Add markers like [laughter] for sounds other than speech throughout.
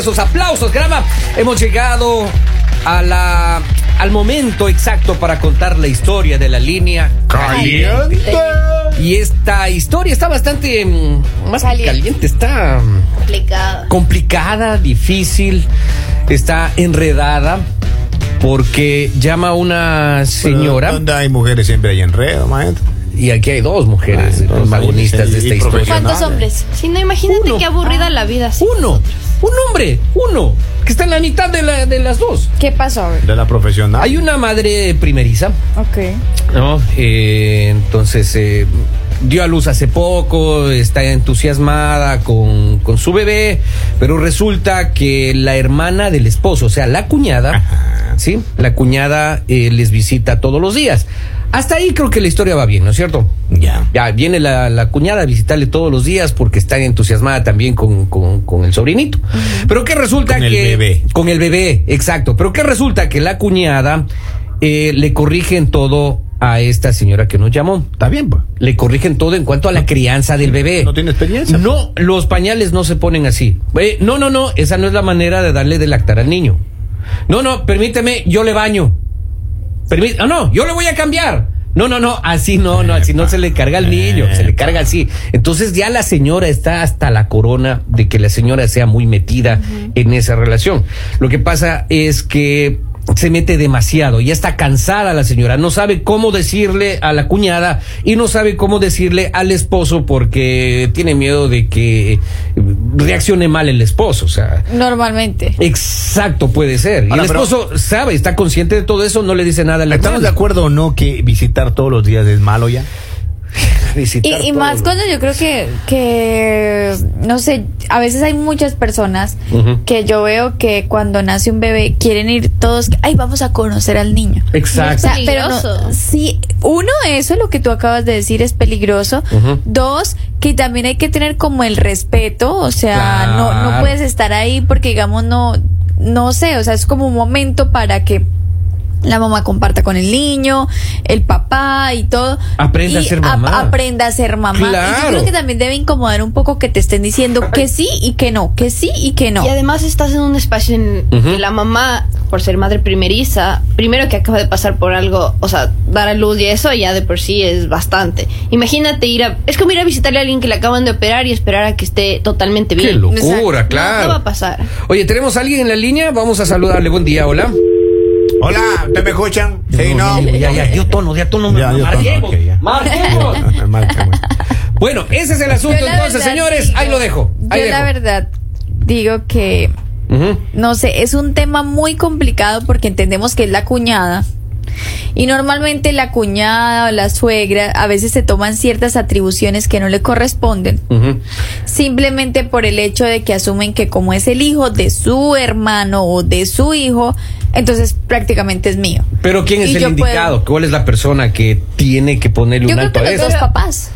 gracias, los aplausos, grama. Hemos llegado a la, al momento exacto para contar la historia de la línea Caliente. Y esta historia está bastante mm, más que Caliente. caliente, está mm, complicada, difícil, está enredada porque llama una señora Donde hay mujeres siempre hay enredo, maestro. y aquí hay dos mujeres Ah, protagonistas y- de esta historia. ¿Cuántos hombres? Si no, imagínate Uno. qué aburrida la vida. Uno, un hombre, uno, que está en la mitad de, la- de las dos. ¿Qué pasó? A ver. De la profesional. Hay una madre primeriza, Ok. ¿no? Eh, entonces eh, dio a luz hace poco, está entusiasmada con, con su bebé, pero resulta que la hermana del esposo, o sea, la cuñada, Ajá. ¿sí? La cuñada eh, les visita todos los días. Hasta ahí creo que la historia va bien, ¿no es cierto? Ya. Ya viene la, la cuñada a visitarle todos los días porque está entusiasmada también con, con- con el sobrinito. Pero que resulta Con el que. bebé. Con el bebé, exacto. Pero que resulta que la cuñada eh, le corrigen todo a esta señora que nos llamó. Está bien, pues. Le corrigen todo en cuanto a la crianza del bebé. No tiene experiencia. No, los pañales no se ponen así. Eh, no, no, no, esa no es la manera de darle de lactar al niño. No, no, permíteme, yo le baño. Permí- no, no, yo le voy a cambiar. No, no, no, así no, no, así no se le carga al niño, se le carga así. Entonces ya la señora está hasta la corona de que la señora sea muy metida en esa relación. Lo que pasa es que se mete demasiado, ya está cansada la señora, no sabe cómo decirle a la cuñada y no sabe cómo decirle al esposo porque tiene miedo de que reaccione mal el esposo, o sea, Normalmente. Exacto, puede ser. Y el pero- esposo sabe, está consciente de todo eso, no le dice nada a la ¿Estamos de acuerdo o no que visitar todos los días es malo ya? [laughs] Visitar Y, y todo más cuando yo creo que, que, no sé, a veces hay muchas personas que yo veo que cuando nace un bebé quieren ir todos, ay, vamos a conocer al niño. O Exacto. sea, pero no, Peligroso. sí, uno, eso lo que tú acabas de decir es peligroso. Dos, que también hay que tener como el respeto, o sea, no, no puedes estar ahí porque digamos no, no sé, o sea, es como un momento para que la mamá comparta con el niño, el papá y todo. Aprenda a ser mamá. aprenda a ser mamá. Y yo creo que también debe incomodar un poco que te estén diciendo que sí y que no, que sí y que no. Y además estás en un espacio en que la mamá, por ser madre primeriza, primero que acaba de pasar por algo, o sea, dar a luz y eso ya de por sí es bastante. Imagínate ir a... Es como ir a visitarle a alguien que le acaban de operar y esperar a que esté totalmente bien. Qué locura, claro. No, no va a pasar. Oye, ¿tenemos a alguien en la línea? Vamos a saludarle. Buen día, hola. Hola, ¿ustedes me escuchan? Sí, no. Ya, ya, dio tono, dio tono. Ya, tono, Marquemos, ok, ya. marquemos. [laughs] Marquemos. Bueno, ese es el asunto Yo entonces, verdad señores. digo- ahí lo dejo. Ahí yo la verdad digo que no sé, es un tema muy complicado porque entendemos que es la cuñada. Y normalmente la cuñada o la suegra a veces se toman ciertas atribuciones que no le corresponden, simplemente por el hecho de que asumen que como es el hijo de su hermano o de su hijo, entonces prácticamente es mío. Pero ¿quién es Y el indicado? ¿Cuál es la persona que tiene que ponerle Yo un creo alto que a los eso? dos papás.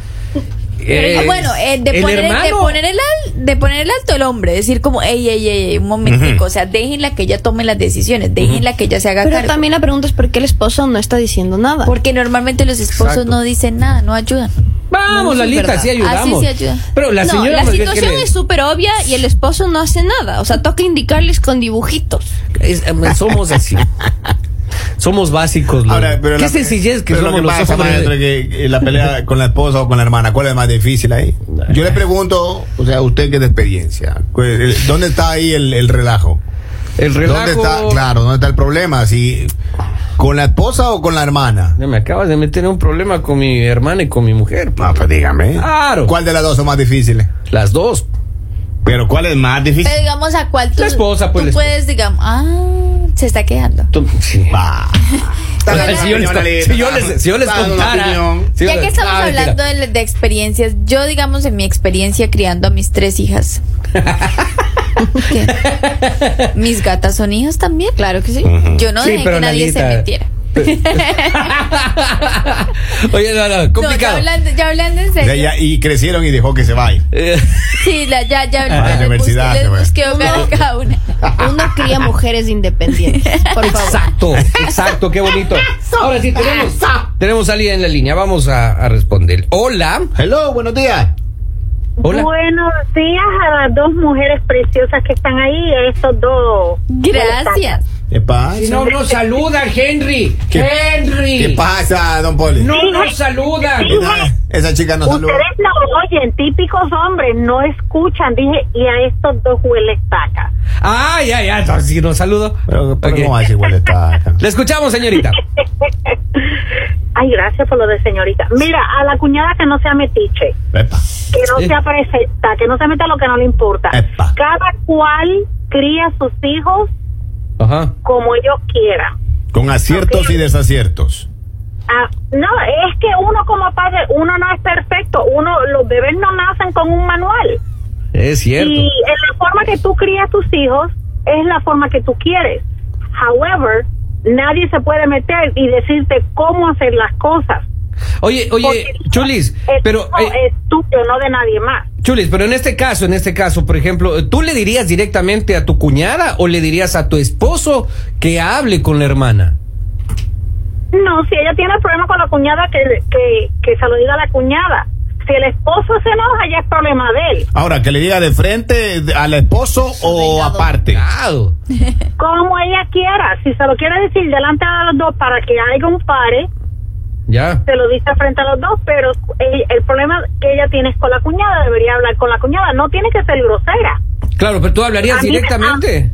Eh, Ah, bueno, eh, de, ¿el poner, de, poner el de poner el alto el hombre, decir como, ey, ey, ey, un momentico, o sea, déjenla que ella tome las decisiones, déjenla que ella se haga Pero cargo. también la pregunta es por qué el esposo no está diciendo nada. Porque normalmente los esposos Exacto. no dicen nada, no ayudan. Vamos, No, Lalita, sí ayudamos. Así sí ayuda. Pero la no, señora la que situación es súper obvia y el esposo no hace nada. O sea, toca indicarles con dibujitos. Es- eh, somos así. [laughs] somos básicos. Lolo. Ahora, pero Qué la- sencillez que pero somos lo que pasa, hombres. maestro, que que la pelea [laughs] con la esposa o con la hermana, ¿cuál es más difícil ahí? Yo le pregunto, o sea, usted que es de experiencia, ¿dónde está ahí el, el relajo? El relajo. ¿Dónde está, claro, dónde está el problema? Si con la esposa o con la hermana? Me acabas de meter en un problema con mi hermana y con mi mujer. No, pues dígame. Claro. ¿Cuál de las dos son más difíciles? Las dos. Pero ¿cuál es más difícil? Pero digamos a cuál tú, La esposa, pues, tú la esposa. puedes, digamos, ah, se está quedando. Tú- sí. Va. O sea, si, yo les, si yo les- si yo les contara. ya que estamos Ah, hablando de, de experiencias, yo digamos en mi experiencia criando a mis tres hijas. [laughs] ¿Qué? Mis gatas son hijas también. Claro que sí. Yo no Sí, dejé que nadie se metiera. [laughs] [laughs] Oye, no, no, No, ya complicado. hablando, ya hablando en O sea, serio. ya- y crecieron y dejó que se vaya. Sí, la- ya, ya, Ah, ya les universidad, busqué, les busqué cada una. [laughs] Uno cría mujeres independientes. Por favor. Exacto, exacto, qué bonito. Ahora sí, tenemos, tenemos a alguien en la línea. Vamos a, a responder. Hola. Hello, buenos días. Hola. Buenos días a las dos mujeres preciosas que están ahí, a estos dos. Gracias. ¿Qué pasa? Si no nos saluda, Henry. ¿Qué- Henry. ¿Qué pasa, don Poli? No nos saluda. Esa, esa chica no saluda. Ustedes no oyen, típicos hombres, no escuchan, dije, y a estos dos hueles taca. Ah, ya, ya. Entonces sí nos saludo. Pero, pero Ok. ¿cómo va a decir igual está? Le escuchamos, señorita. [laughs] Ay, gracias por lo de señorita. Mira, a la cuñada que no sea metiche, Epa. que no Sí. sea perfecta, que no se meta lo que no le importa. Epa. Cada cual cría a sus hijos Ajá. como ellos quieran. Con aciertos y desaciertos. Ah, no, es que uno como padre, uno no es perfecto. Uno, los bebés no nacen con un manual. Es cierto. Y en la forma que tú crías tus hijos es la forma que tú quieres. However, nadie se puede meter y decirte cómo hacer las cosas. Oye, oye, Porque Chulis, el pero... hijo eh, es tuyo, no de nadie más. Chulis, pero en este caso, en este caso, por ejemplo, ¿tú le dirías directamente a tu cuñada o le dirías a tu esposo que hable con la hermana? No, si ella tiene problema con la cuñada, que, que, que se lo diga a la cuñada. Si el esposo se enoja, ya es problema de él. Ahora, que le diga de frente al esposo o aparte. Claro. Como ella quiera. Si se lo quiere decir delante de los dos para que haya un pare, Ya. se lo dice frente a los dos, pero el, el problema que ella tiene es con la cuñada, debería hablar con la cuñada, no tiene que ser grosera. Claro, pero tú hablarías A mí me- directamente.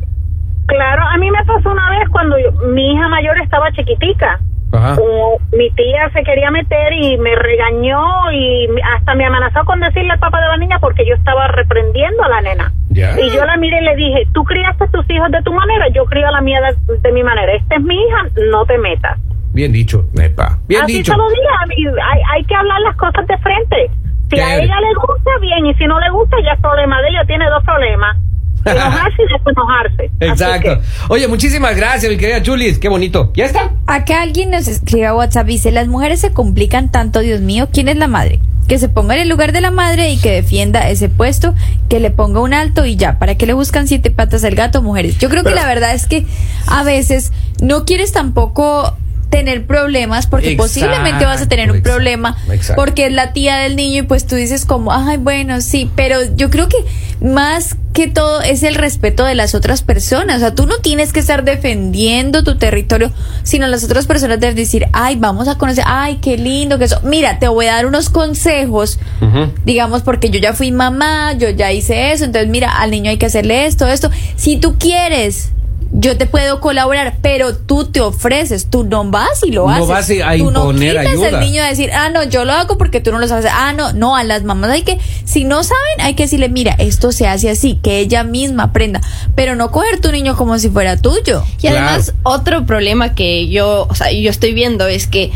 Claro, a mí me pasó una vez cuando yo- mi hija mayor estaba chiquitica. Ajá. Como mi tía se quería meter y me regañó y hasta me amenazó con decirle al papá de la niña porque yo estaba reprendiendo a la nena. Ya. Y yo la miré y le dije, tú criaste a tus hijos de tu manera, yo crío a la mía de, de mi manera. Esta es mi hija, no te metas. Bien dicho. Epa. Bien Así dicho. se lo hay, hay que hablar las cosas de frente. Si a ella le gusta, bien, y si no le gusta, ya es problema de ella, tiene dos problemas. [laughs] Enojarse y después enojarse. Así Exacto. que- Oye, muchísimas gracias, mi querida Chulis. Qué bonito. ¿Ya está? Acá alguien nos escribe a WhatsApp y dice, las mujeres se complican tanto, Dios mío, ¿quién es la madre? Que se ponga en el lugar de la madre y que defienda ese puesto, que le ponga un alto y ya, ¿para qué le buscan siete patas al gato, mujeres? Yo creo Pero- que la verdad es que a veces no quieres tampoco tener problemas porque Exacto, posiblemente vas a tener un problema exacto. porque es la tía del niño y pues tú dices como, ay, bueno, sí, pero yo creo que más que todo es el respeto de las otras personas. O sea, tú no tienes que estar defendiendo tu territorio, sino las otras personas deben decir, ay, vamos a conocer, ay, qué lindo que eso. Mira, te voy a dar unos consejos, digamos, porque yo ya fui mamá, yo ya hice eso, entonces mira, al niño hay que hacerle esto, esto. Si tú quieres, yo te puedo colaborar, pero tú te ofreces, tú no vas y lo No haces. vas a tú no imponer quitas al niño a decir, ah, no, yo lo hago porque tú no lo sabes. Ah, no, no, a las mamás hay que, si no saben, hay que decirle, mira, esto se hace así, que ella misma aprenda, pero no coger tu niño como si fuera tuyo. Y además, otro problema que yo, o sea, yo estoy viendo es que,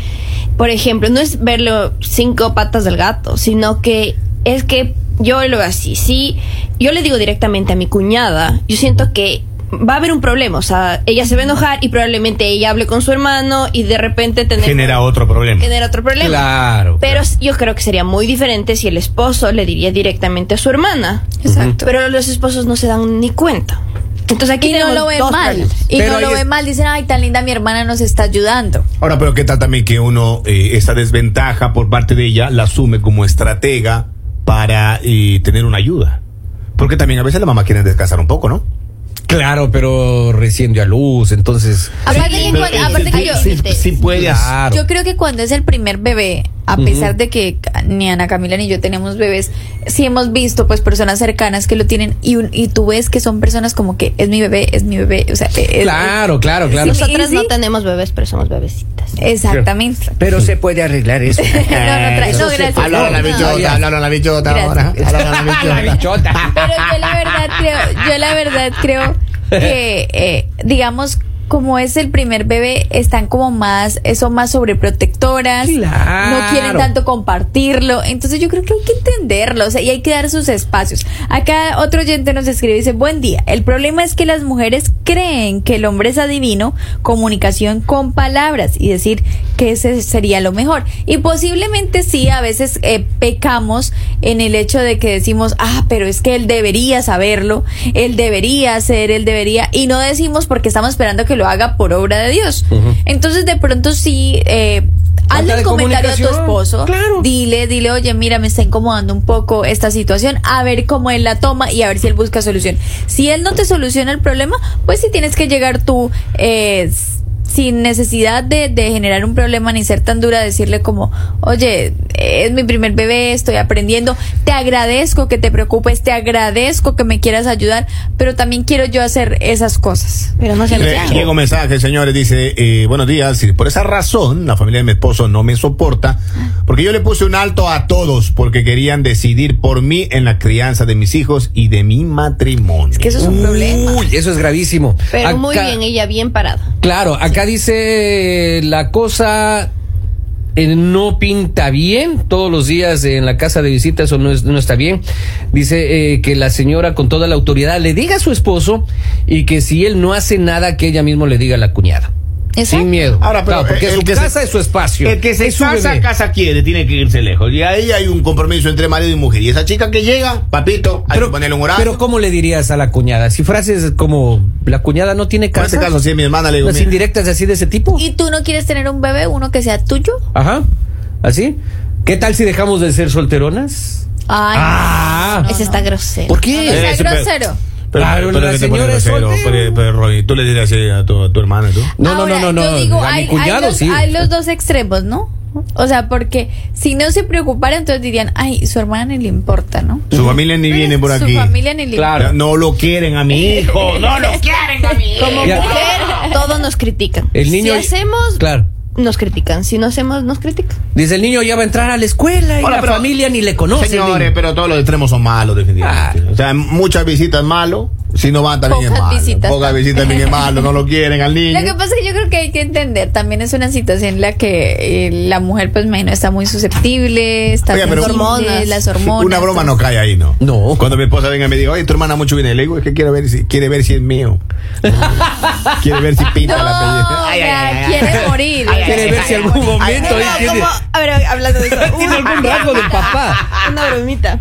por ejemplo, no es verlo cinco patas del gato, sino que es que yo lo veo así. Si yo le digo directamente a mi cuñada, yo siento que va a haber un problema. O sea, ella se va a enojar y probablemente ella hable con su hermano y de repente tener Genera otro problema. genera otro problema. Claro. Pero yo creo que sería muy diferente si el esposo le diría directamente a su hermana. Exacto. Pero los esposos no se dan ni cuenta. Entonces aquí Y no tenemos lo ven dos mal. problemas. Y Pero no lo es- ven mal. Dicen, ay, tan linda mi hermana nos está ayudando. Ahora, pero qué tal también que uno eh, esa desventaja por parte de ella la asume como estratega para eh, tener una ayuda. Porque también a veces la mamá quiere descansar un poco, ¿no? Claro, pero recién dio a luz, entonces. Aparte que, Pero, cuando- eh, aparte que sí, yo, sí, sí puedes. Claro. Yo creo que cuando es el primer bebé, a pesar de que ni Ana Camila ni yo tenemos bebés, sí hemos visto pues personas cercanas que lo tienen y, un- y tú ves que son personas como que es mi bebé, es mi bebé, o sea, es- Claro, claro, claro. Sí, Nosotras sí. no tenemos bebés, pero somos bebecitas. exactamente. Pero se puede arreglar eso. [laughs] no, no, tra- Eso no, gracias. Hablaron la bichota, hablaron la bichota Gracias. ahora. Hablaron [laughs] la bichota. La bichota. Pero yo la verdad creo, yo la verdad creo que, eh, digamos, como es el primer bebé, están como más, son más sobreprotectoras, Claro. no quieren tanto compartirlo, entonces yo creo que hay que entenderlo, o sea, y hay que dar sus espacios. Acá otro oyente nos escribe y dice, buen día, el problema es que las mujeres creen que el hombre es adivino, comunicación con palabras y decir que ese sería lo mejor. Y posiblemente sí, a veces eh, pecamos en el hecho de que decimos, ah, pero es que él debería saberlo, él debería hacer, él debería, y no decimos porque estamos esperando que lo haga por obra de Dios. Entonces de pronto sí, eh, Hazle un comentario a tu esposo. Claro. Dile, dile, oye, mira, me está incomodando un poco esta situación. A ver cómo él la toma y a ver si él busca solución. Si él no te soluciona el problema, pues sí tienes que llegar tú eh, sin necesidad de, de generar un problema ni ser tan dura, decirle como, oye, es mi primer bebé, estoy aprendiendo, te agradezco que te preocupes, te agradezco que me quieras ayudar, pero también quiero yo hacer esas cosas. Pero no se Eh, un mensaje, señores, dice, eh, buenos días, y por esa razón la familia de mi esposo no me soporta, porque yo le puse un alto a todos, porque querían decidir por mí en la crianza de mis hijos y de mi matrimonio. Es que eso es un problema. Uy, eso es gravísimo. Pero muy Acá- bien, ella bien parada. Claro, acá dice la cosa eh, no pinta bien todos los días en la casa de visita, eso no, es- no está bien. Dice eh, que la señora con toda la autoridad le diga a su esposo y que si él no hace nada, que ella mismo le diga a la cuñada. Exacto. Sin miedo. Ahora, pero Claro, porque el su que se- casa es su espacio. El que se es su casa, bebé. casa quiere, tiene que irse lejos. Y ahí hay un compromiso entre marido y mujer. Y esa chica que llega, papito, hay que ponerle un horario. pero ¿cómo le dirías a la cuñada? Si frases como la cuñada no tiene en casa. este caso, es mi hermana, le digo, Las indirectas así de ese tipo. ¿Y tú no quieres tener un bebé, uno que sea tuyo? Ajá. ¿Así? ¿Qué tal si dejamos de ser solteronas? Ay, Ah. Ese está grosero. ¿Por no, no qué? Eso, pero- grosero. Pero, Claro, pero la señora es pero, pero, Roy, tú le dirías así a tu, a tu hermana, ¿tú? No, no, Ahora, no, no, yo no. digo, a mi hay, cuñado hay los, sí. hay los dos extremos, ¿no? O sea, porque si no se preocupara, entonces dirían, ay, su hermana ni le importa, ¿no? Su familia ni viene por Su aquí. familia ni le Claro. No lo quieren a mi hijo. No lo [laughs] quieren a mi hijo. Como mujer, todos nos critican. El niño- Si hacemos, Claro. Nos critican. Si no hacemos, nos critican. Dice el niño ya va a entrar a la escuela y Hola, la pero- familia ni le conoce. Señores, pero todos los extremos son malos, definitivamente. Ah. O sea, muchas visitas malo. Si no van, también es Pocas malo. visitas Pocas también. visitas también es malo. No lo quieren al niño. [laughs] Lo que pasa es que yo creo que hay que entender, también es una situación en la que eh, la mujer, pues, imagino, está muy susceptible, está Oiga, pero- Hormonas. las hormonas. Una broma no cae ahí, ¿no? No. Cuando mi esposa venga y me diga, oye, tu hermana mucho viene, le digo, es que quiere ver si, quiere ver si es mío. [laughs] quiere ver si pinta No, la pelleja. ya, quiere morir. Quiere ver si algún momento tiene, a ver, hablando de eso. [laughs] tiene algún rasgo del papá. Una bromita.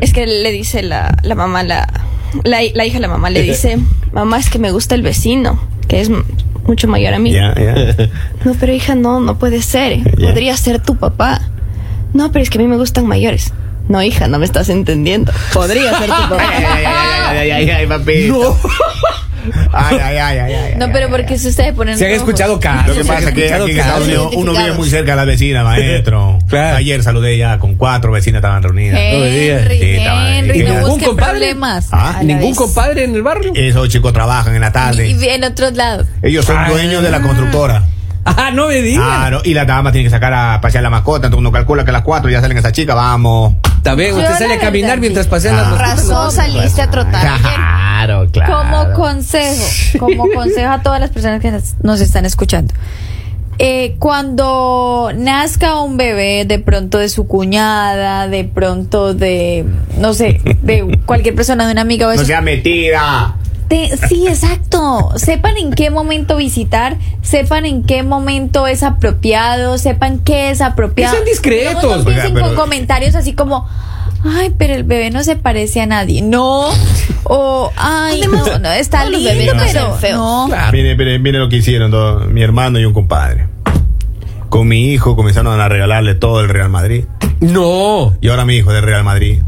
Es que le dice la, la mamá, la, la, la hija, la mamá le dice, [laughs] mamá, es que me gusta el vecino, que es mucho mayor a mí. Ya, ya. [laughs] No, pero hija, no, no puede ser. Podría ser tu papá. No, pero es que a mí me gustan mayores. No, hija, no me estás entendiendo. Podría ser tu Ay, [laughs] papá. ay, ay, ay, ay, ay, ay, papito. Ay, ay, ay, ay, ay. No, pero porque si ustedes ponen Se han rojos. escuchado casos. Lo que pasa es que aquí en. Estados Unidos uno vive muy cerca de la vecina, maestro. Claro. Ayer saludé ya con cuatro vecinas estaban reunidas. No me digas. Henry, Sí, estaba- Henry, ¿Y no ningún busquen compadre? problemas. Ah, ¿Ningún vez. compadre en el barrio? Esos chicos trabajan en la tarde. y en otros lados. Ellos son Ah. dueños de la constructora. Ah, no me digas. Claro, y la dama tiene que sacar a pasear la mascota, entonces uno calcula que a las cuatro ya salen esas chicas, vamos. Está bien, usted sale a caminar mientras pasean Ah. las mascotas. Razón saliste a trotar. Claro, claro. Como consejo, como consejo a todas las personas que nos- están escuchando. Eh, cuando nazca un bebé, de pronto de su cuñada, de pronto de, no sé, de cualquier persona, de una amiga o No eso. sea metida. Te- sí, exacto. Sepan en qué momento visitar, sepan en qué momento es apropiado, sepan qué es apropiado. Que sean discretos. No, no empiecen Oiga, pero- con comentarios así como, ay, pero el bebé no se parece a nadie. No. O, ay, no, no, está los lindo, bebés pero feos. no. Claro. Mire, mire, mire lo que hicieron mi hermano y un compadre. Con mi hijo comenzaron a regalarle todo el Real Madrid. No. Y ahora mi hijo es del Real Madrid.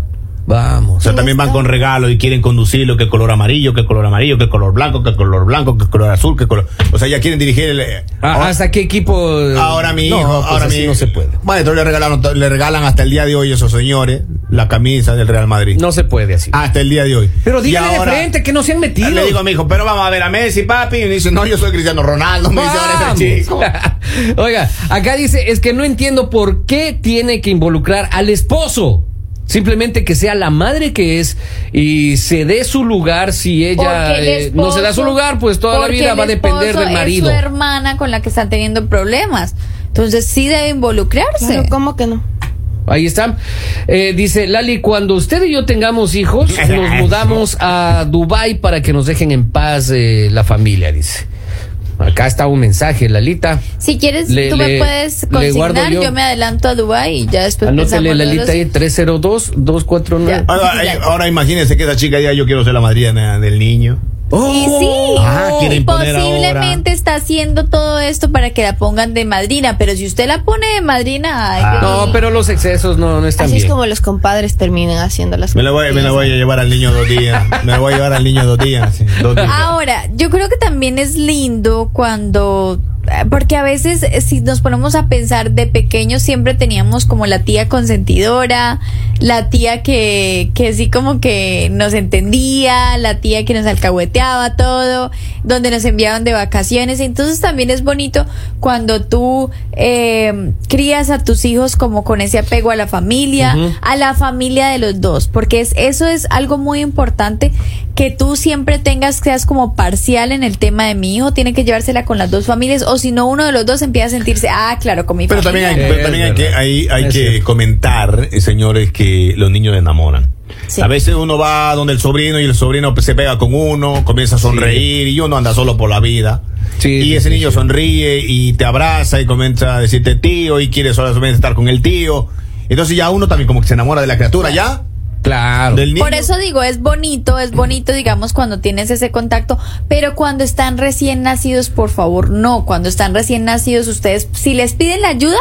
O Vamos. sea, también van con regalos y quieren conducirlo, que color amarillo, que color amarillo, que color blanco, que color blanco, que color azul, que color... O sea, ya quieren dirigir el... eh, Ah, ¿Hasta qué equipo? ahora mi hijo, No, pues ahora así mi no se puede. Maestro, le regalaron, le regalan hasta el día de hoy a esos señores la camisa del Real Madrid. No se puede así. Hasta el día de hoy. Pero ahora- de frente que no se han metido. Le digo a mi hijo, pero vamos a ver a Messi, papi. Y me dice, no, yo soy Cristiano Ronaldo. Me dice, ahora ese chico. [laughs] Oiga, acá dice, es que no entiendo por qué tiene que involucrar al esposo. Simplemente que sea la madre que es y se dé su lugar si ella el eh, no se da su esposo- lugar, pues toda la vida va a depender esposo del marido. Es su hermana con la que están teniendo problemas. Entonces sí debe involucrarse. Claro, ¿Cómo que no? Ahí está. Eh, dice Lali, cuando usted y yo tengamos hijos, nos mudamos a Dubai para que nos dejen en paz eh, la familia, dice. Acá está un mensaje, Lalita. Si quieres, Le- tú le- me puedes consignar, yo. yo. me adelanto a Dubai y ya después Anótele pensamos Lalita los- ahí, 302-249. Ya. Ahora, ahora imagínense que esa chica ya yo quiero ser la madrina del niño. Y sí, Ah, posiblemente está haciendo todo esto para que la pongan de madrina, pero si usted la pone de madrina, ay, Ah. No, pero los excesos no, no están Así bien. es como los compadres terminan haciendo las Me la, voy, me la voy a llevar al niño dos días. Me la voy a llevar al niño dos días. sí, dos días. Ahora, yo creo que también es lindo cuando porque a veces eh, si nos ponemos a pensar de pequeños siempre teníamos como la tía consentidora, la tía que, que sí como que nos entendía, la tía que nos alcahueteaba todo, donde nos enviaban de vacaciones. Entonces también es bonito cuando tú eh, crías a tus hijos como con ese apego a la familia, a la familia de los dos, porque es, eso es algo muy importante que tú siempre tengas, seas como parcial en el tema de mi hijo, tiene que llevársela con las dos familias, o si no, uno de los dos empieza a sentirse, ah, claro, con mi Pero también hay, pero también hay que, hay, hay que cierto. comentar, eh, señores, que los niños enamoran. Sí. A veces uno va donde el sobrino y el sobrino se pega con uno, comienza a sonreír y uno anda solo por la vida. Sí, y sí, ese sí, niño sí. sonríe y te abraza y comienza a decirte tío y quiere solamente estar con el tío. Entonces ya uno también como que se enamora de la criatura, ¿ya? Claro. Del niño. Por eso digo, es bonito, es bonito, digamos, cuando tienes ese contacto, pero cuando están recién nacidos, por favor, no. Cuando están recién nacidos, ustedes, si les piden la ayuda,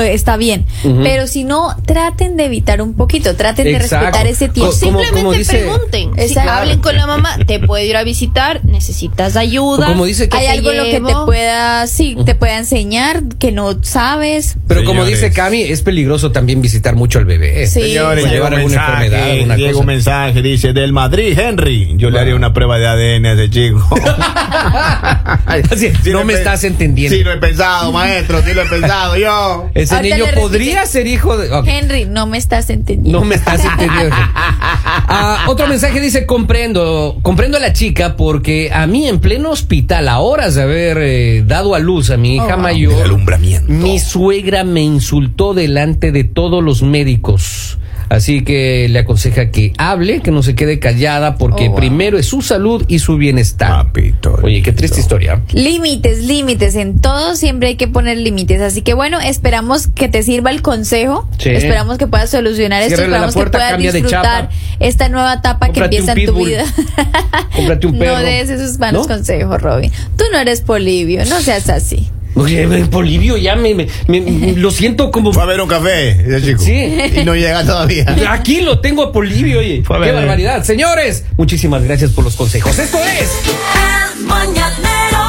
está bien. Pero si no, traten de evitar un poquito, traten de respetar ese tiempo. Simplemente como dice- pregunten. Si hablen con la mamá, te puedo ir a visitar, necesitas ayuda. Como dice que- Hay algo lo que te pueda, sí, te pueda enseñar que no sabes. Pero como Señores. dice Cami, es peligroso también visitar mucho al bebé. Sí. Señores, Puede llevar un alguna mensaje, enfermedad, alguna llega cosa. un mensaje, dice, del Madrid, Henry, yo le haría una prueba de ADN a ese chico. [laughs] Así, [laughs] Sí no me estás entendiendo. Sí lo he pensado, maestro, sí lo he pensado yo. Ese Ahorita niño podría ser hijo de. Henry, no me estás entendiendo. No me estás [laughs] entendiendo. Ah, otro mensaje dice, comprendo, comprendo a la chica porque a mí en pleno hospital, a horas de haber eh, dado a luz a mi hija Oh, mayor, alumbramiento. mi suegra me insultó delante de todos los médicos. Así que le aconseja que hable, que no se quede callada, porque Oh, wow. primero es su salud y su bienestar. Papito. Oye, qué triste historia. Límites, límites, en todo siempre hay que poner límites. Así que bueno, esperamos que te sirva el consejo. Sí. Esperamos que puedas solucionar esto. Esperamos puerta, que puedas disfrutar esta nueva etapa que empieza en tu vida. Cómprate un [laughs] perro. No des esos malos ¿No? consejos, Robin. Tú no eres Polivio, no seas así. Oye, Polivio, ya me, me- me- lo siento como... Fue a ver un café, ese chico. Sí. Y no llega todavía. Aquí lo tengo a Polivio, oye. Fue a Qué ver. barbaridad. Señores, muchísimas gracias por los consejos. Esto es... El mañanero